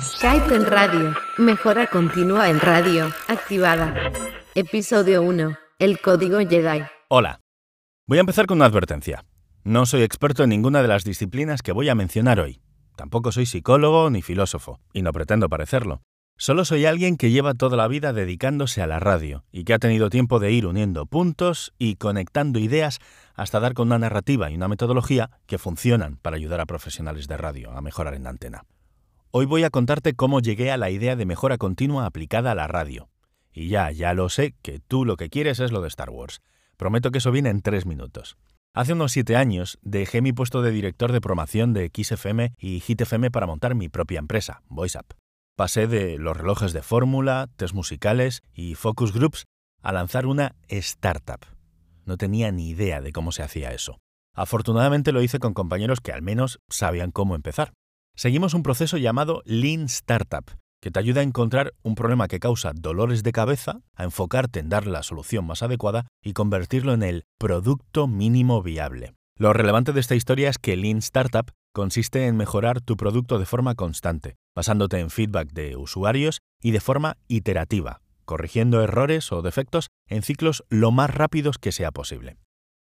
Skype en radio. Mejora continua en radio. Activada. Episodio 1. El código Jedi. Hola. Voy a empezar con una advertencia. No soy experto en ninguna de las disciplinas que voy a mencionar hoy. Tampoco soy psicólogo ni filósofo, y no pretendo parecerlo. Solo soy alguien que lleva toda la vida dedicándose a la radio y que ha tenido tiempo de ir uniendo puntos y conectando ideas hasta dar con una narrativa y una metodología que funcionan para ayudar a profesionales de radio a mejorar en antena. Hoy voy a contarte cómo llegué a la idea de mejora continua aplicada a la radio. Y ya, ya lo sé, que tú lo que quieres es lo de Star Wars. Prometo que eso viene en tres minutos. Hace unos siete años dejé mi puesto de director de promoción de XFM y HitFM para montar mi propia empresa, VoiceUp. Pasé de los relojes de fórmula, test musicales y focus groups a lanzar una startup. No tenía ni idea de cómo se hacía eso. Afortunadamente lo hice con compañeros que al menos sabían cómo empezar. Seguimos un proceso llamado Lean Startup, que te ayuda a encontrar un problema que causa dolores de cabeza, a enfocarte en dar la solución más adecuada y convertirlo en el producto mínimo viable. Lo relevante de esta historia es que Lean Startup consiste en mejorar tu producto de forma constante, basándote en feedback de usuarios y de forma iterativa, corrigiendo errores o defectos en ciclos lo más rápidos que sea posible.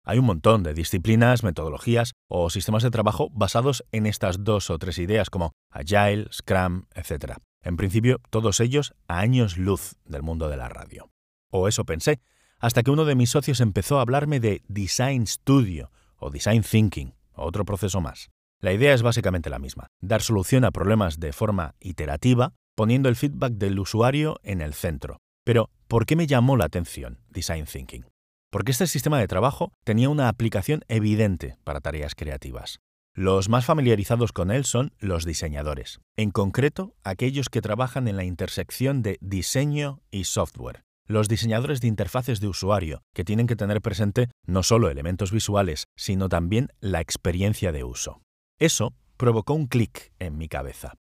Hay un montón de disciplinas, metodologías o sistemas de trabajo basados en estas dos o tres ideas como Agile, Scrum, etc. En principio, todos ellos a años luz del mundo de la radio. O eso pensé, hasta que uno de mis socios empezó a hablarme de Design Studio o Design Thinking, otro proceso más. La idea es básicamente la misma, dar solución a problemas de forma iterativa, poniendo el feedback del usuario en el centro. Pero, ¿por qué me llamó la atención Design Thinking? Porque este sistema de trabajo tenía una aplicación evidente para tareas creativas. Los más familiarizados con él son los diseñadores, en concreto aquellos que trabajan en la intersección de diseño y software. Los diseñadores de interfaces de usuario, que tienen que tener presente no solo elementos visuales, sino también la experiencia de uso. Eso provocó un clic en mi cabeza.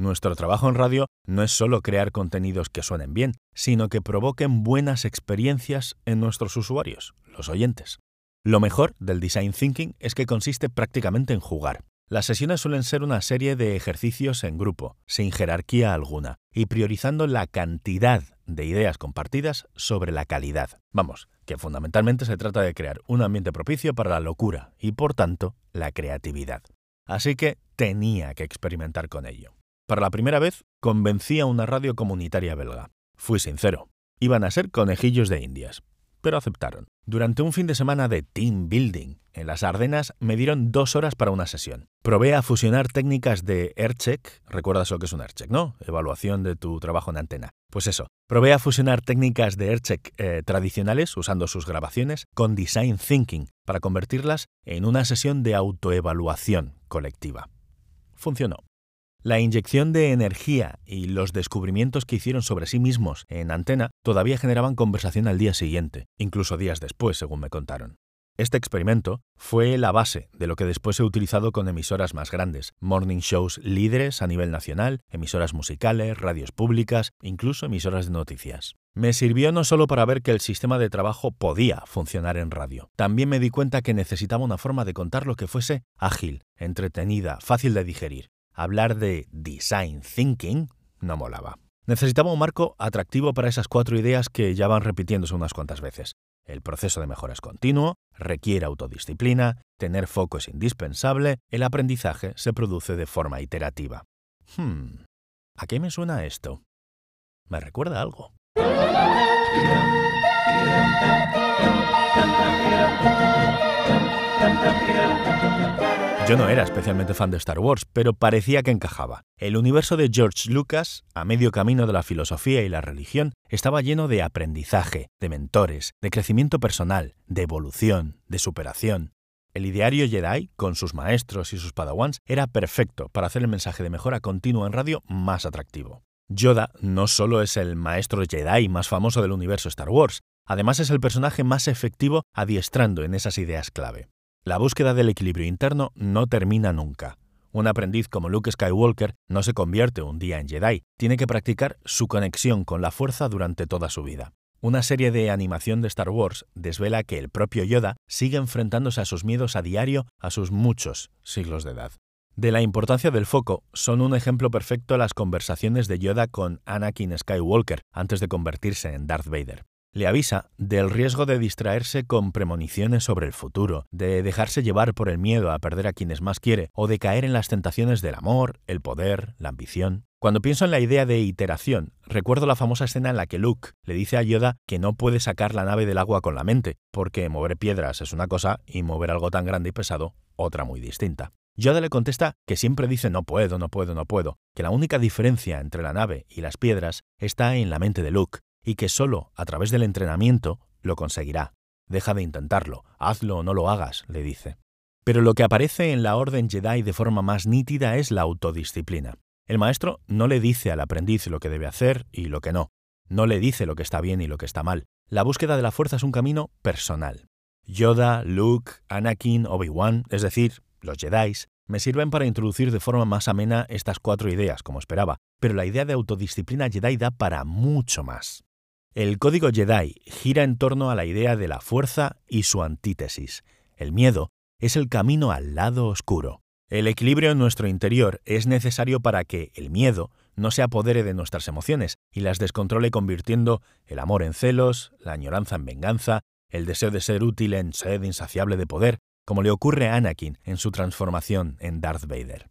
Nuestro trabajo en radio no es solo crear contenidos que suenen bien, sino que provoquen buenas experiencias en nuestros usuarios, los oyentes. Lo mejor del design thinking es que consiste prácticamente en jugar. Las sesiones suelen ser una serie de ejercicios en grupo, sin jerarquía alguna, y priorizando la cantidad de ideas compartidas sobre la calidad. Vamos, que fundamentalmente se trata de crear un ambiente propicio para la locura y, por tanto, la creatividad así que tenía que experimentar con ello. Para la primera vez, convencí a una radio comunitaria belga. Fui sincero, iban a ser conejillos de indias, pero aceptaron. Durante un fin de semana de team building en las Ardenas me dieron dos horas para una sesión. Probé a fusionar técnicas de AirCheck, recuerdas lo que es un AirCheck, ¿no? Evaluación de tu trabajo en antena. Pues eso, probé a fusionar técnicas de AirCheck eh, tradicionales usando sus grabaciones con Design Thinking para convertirlas en una sesión de autoevaluación colectiva. Funcionó. La inyección de energía y los descubrimientos que hicieron sobre sí mismos en antena todavía generaban conversación al día siguiente, incluso días después, según me contaron. Este experimento fue la base de lo que después he utilizado con emisoras más grandes, morning shows líderes a nivel nacional, emisoras musicales, radios públicas, incluso emisoras de noticias. Me sirvió no solo para ver que el sistema de trabajo podía funcionar en radio, también me di cuenta que necesitaba una forma de contar lo que fuese ágil, entretenida, fácil de digerir, hablar de design thinking no molaba. Necesitaba un marco atractivo para esas cuatro ideas que ya van repitiéndose unas cuantas veces. El proceso de mejora es continuo, requiere autodisciplina, tener foco es indispensable, el aprendizaje se produce de forma iterativa. Hmm, ¿a qué me suena esto? Me recuerda algo. Yo no era especialmente fan de Star Wars, pero parecía que encajaba. El universo de George Lucas, a medio camino de la filosofía y la religión, estaba lleno de aprendizaje, de mentores, de crecimiento personal, de evolución, de superación. El ideario Jedi, con sus maestros y sus padawans, era perfecto para hacer el mensaje de mejora continua en radio más atractivo. Yoda no solo es el maestro Jedi más famoso del universo Star Wars, además es el personaje más efectivo adiestrando en esas ideas clave. La búsqueda del equilibrio interno no termina nunca. Un aprendiz como Luke Skywalker no se convierte un día en Jedi, tiene que practicar su conexión con la fuerza durante toda su vida. Una serie de animación de Star Wars desvela que el propio Yoda sigue enfrentándose a sus miedos a diario a sus muchos siglos de edad. De la importancia del foco son un ejemplo perfecto las conversaciones de Yoda con Anakin Skywalker antes de convertirse en Darth Vader. Le avisa del riesgo de distraerse con premoniciones sobre el futuro, de dejarse llevar por el miedo a perder a quienes más quiere o de caer en las tentaciones del amor, el poder, la ambición. Cuando pienso en la idea de iteración, recuerdo la famosa escena en la que Luke le dice a Yoda que no puede sacar la nave del agua con la mente, porque mover piedras es una cosa y mover algo tan grande y pesado otra muy distinta. Yoda le contesta que siempre dice no puedo, no puedo, no puedo, que la única diferencia entre la nave y las piedras está en la mente de Luke, y que solo a través del entrenamiento lo conseguirá. Deja de intentarlo, hazlo o no lo hagas, le dice. Pero lo que aparece en la Orden Jedi de forma más nítida es la autodisciplina. El maestro no le dice al aprendiz lo que debe hacer y lo que no. No le dice lo que está bien y lo que está mal. La búsqueda de la fuerza es un camino personal. Yoda, Luke, Anakin, Obi-Wan, es decir, los Jedi, me sirven para introducir de forma más amena estas cuatro ideas, como esperaba, pero la idea de autodisciplina Jedi da para mucho más. El código Jedi gira en torno a la idea de la fuerza y su antítesis. El miedo es el camino al lado oscuro. El equilibrio en nuestro interior es necesario para que el miedo no se apodere de nuestras emociones y las descontrole convirtiendo el amor en celos, la añoranza en venganza, el deseo de ser útil en sed insaciable de poder, como le ocurre a Anakin en su transformación en Darth Vader.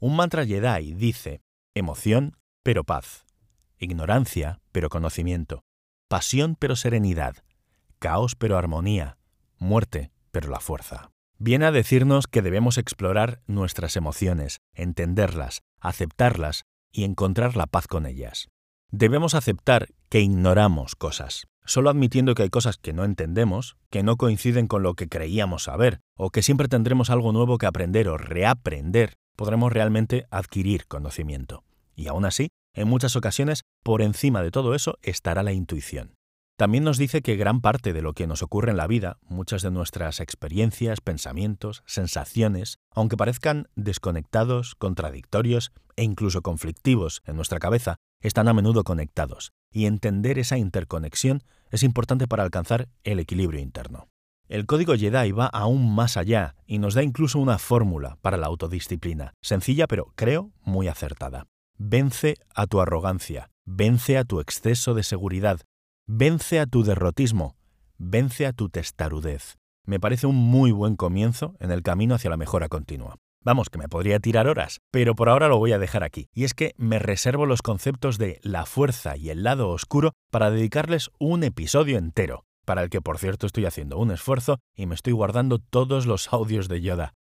Un mantra Jedi dice emoción pero paz, ignorancia pero conocimiento, pasión pero serenidad, caos pero armonía, muerte pero la fuerza. Viene a decirnos que debemos explorar nuestras emociones, entenderlas, aceptarlas y encontrar la paz con ellas. Debemos aceptar que ignoramos cosas, solo admitiendo que hay cosas que no entendemos, que no coinciden con lo que creíamos saber, o que siempre tendremos algo nuevo que aprender o reaprender, podremos realmente adquirir conocimiento. Y aún así, en muchas ocasiones, por encima de todo eso estará la intuición. También nos dice que gran parte de lo que nos ocurre en la vida, muchas de nuestras experiencias, pensamientos, sensaciones, aunque parezcan desconectados, contradictorios e incluso conflictivos en nuestra cabeza, están a menudo conectados, y entender esa interconexión es importante para alcanzar el equilibrio interno. El código Jedi va aún más allá y nos da incluso una fórmula para la autodisciplina, sencilla pero, creo, muy acertada. Vence a tu arrogancia, vence a tu exceso de seguridad, vence a tu derrotismo, vence a tu testarudez. Me parece un muy buen comienzo en el camino hacia la mejora continua. Vamos, que me podría tirar horas, pero por ahora lo voy a dejar aquí. Y es que me reservo los conceptos de la fuerza y el lado oscuro para dedicarles un episodio entero, para el que por cierto estoy haciendo un esfuerzo y me estoy guardando todos los audios de Yoda.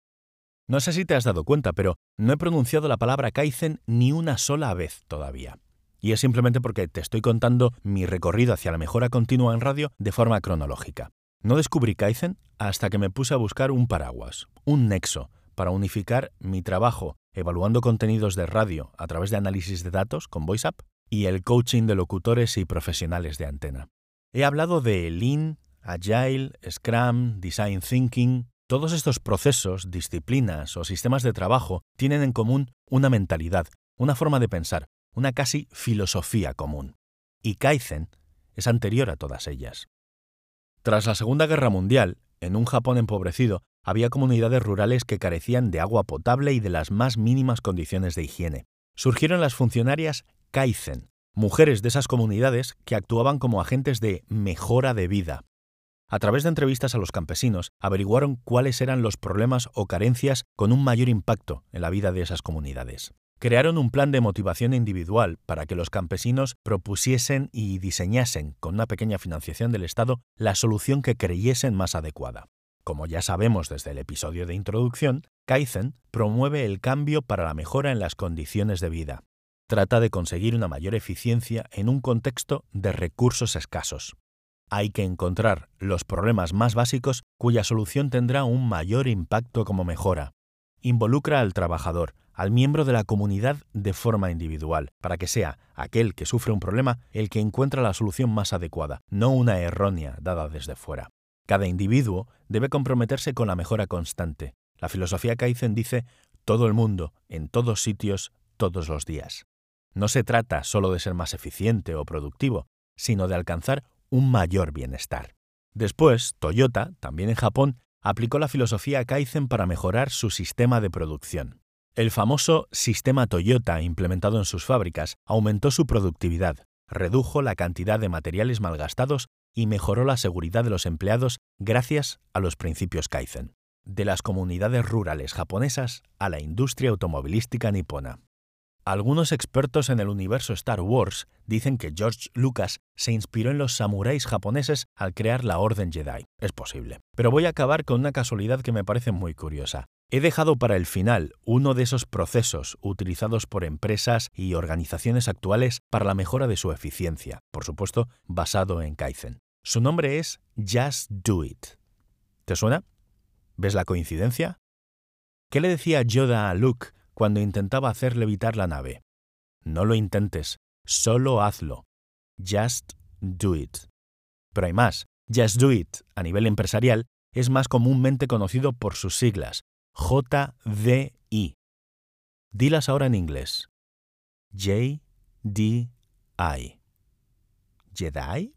No sé si te has dado cuenta, pero no he pronunciado la palabra Kaizen ni una sola vez todavía. Y es simplemente porque te estoy contando mi recorrido hacia la mejora continua en radio de forma cronológica. No descubrí Kaizen hasta que me puse a buscar un paraguas, un nexo, para unificar mi trabajo evaluando contenidos de radio a través de análisis de datos con VoiceUp y el coaching de locutores y profesionales de antena. He hablado de Lean, Agile, Scrum, Design Thinking, todos estos procesos, disciplinas o sistemas de trabajo tienen en común una mentalidad, una forma de pensar, una casi filosofía común. Y Kaizen es anterior a todas ellas. Tras la Segunda Guerra Mundial, en un Japón empobrecido, había comunidades rurales que carecían de agua potable y de las más mínimas condiciones de higiene. Surgieron las funcionarias Kaizen, mujeres de esas comunidades que actuaban como agentes de mejora de vida, a través de entrevistas a los campesinos, averiguaron cuáles eran los problemas o carencias con un mayor impacto en la vida de esas comunidades. Crearon un plan de motivación individual para que los campesinos propusiesen y diseñasen, con una pequeña financiación del Estado, la solución que creyesen más adecuada. Como ya sabemos desde el episodio de introducción, Kaizen promueve el cambio para la mejora en las condiciones de vida. Trata de conseguir una mayor eficiencia en un contexto de recursos escasos. Hay que encontrar los problemas más básicos cuya solución tendrá un mayor impacto como mejora. Involucra al trabajador, al miembro de la comunidad de forma individual, para que sea aquel que sufre un problema el que encuentra la solución más adecuada, no una errónea dada desde fuera. Cada individuo debe comprometerse con la mejora constante. La filosofía Kaizen dice todo el mundo, en todos sitios, todos los días. No se trata solo de ser más eficiente o productivo, sino de alcanzar un mayor bienestar. Después, Toyota, también en Japón, aplicó la filosofía Kaizen para mejorar su sistema de producción. El famoso sistema Toyota implementado en sus fábricas aumentó su productividad, redujo la cantidad de materiales malgastados y mejoró la seguridad de los empleados gracias a los principios Kaizen, de las comunidades rurales japonesas a la industria automovilística nipona. Algunos expertos en el universo Star Wars dicen que George Lucas se inspiró en los samuráis japoneses al crear la Orden Jedi. Es posible. Pero voy a acabar con una casualidad que me parece muy curiosa. He dejado para el final uno de esos procesos utilizados por empresas y organizaciones actuales para la mejora de su eficiencia, por supuesto basado en Kaizen. Su nombre es Just Do It. ¿Te suena? ¿Ves la coincidencia? ¿Qué le decía Yoda a Luke cuando intentaba hacer levitar la nave. No lo intentes, solo hazlo. Just do it. Pero hay más. Just do it, a nivel empresarial, es más comúnmente conocido por sus siglas, JDI. Dilas ahora en inglés. J-D-I. ¿Jedi?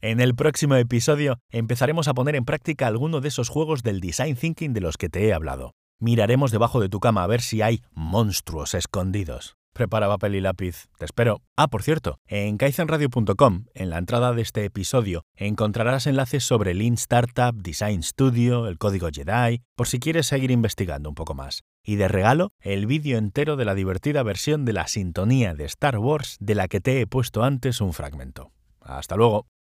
En el próximo episodio empezaremos a poner en práctica alguno de esos juegos del design thinking de los que te he hablado. Miraremos debajo de tu cama a ver si hay monstruos escondidos. Prepara papel y lápiz. Te espero. Ah, por cierto, en kaizenradio.com, en la entrada de este episodio, encontrarás enlaces sobre Lean Startup, Design Studio, el código Jedi, por si quieres seguir investigando un poco más. Y de regalo, el vídeo entero de la divertida versión de la sintonía de Star Wars de la que te he puesto antes un fragmento. Hasta luego.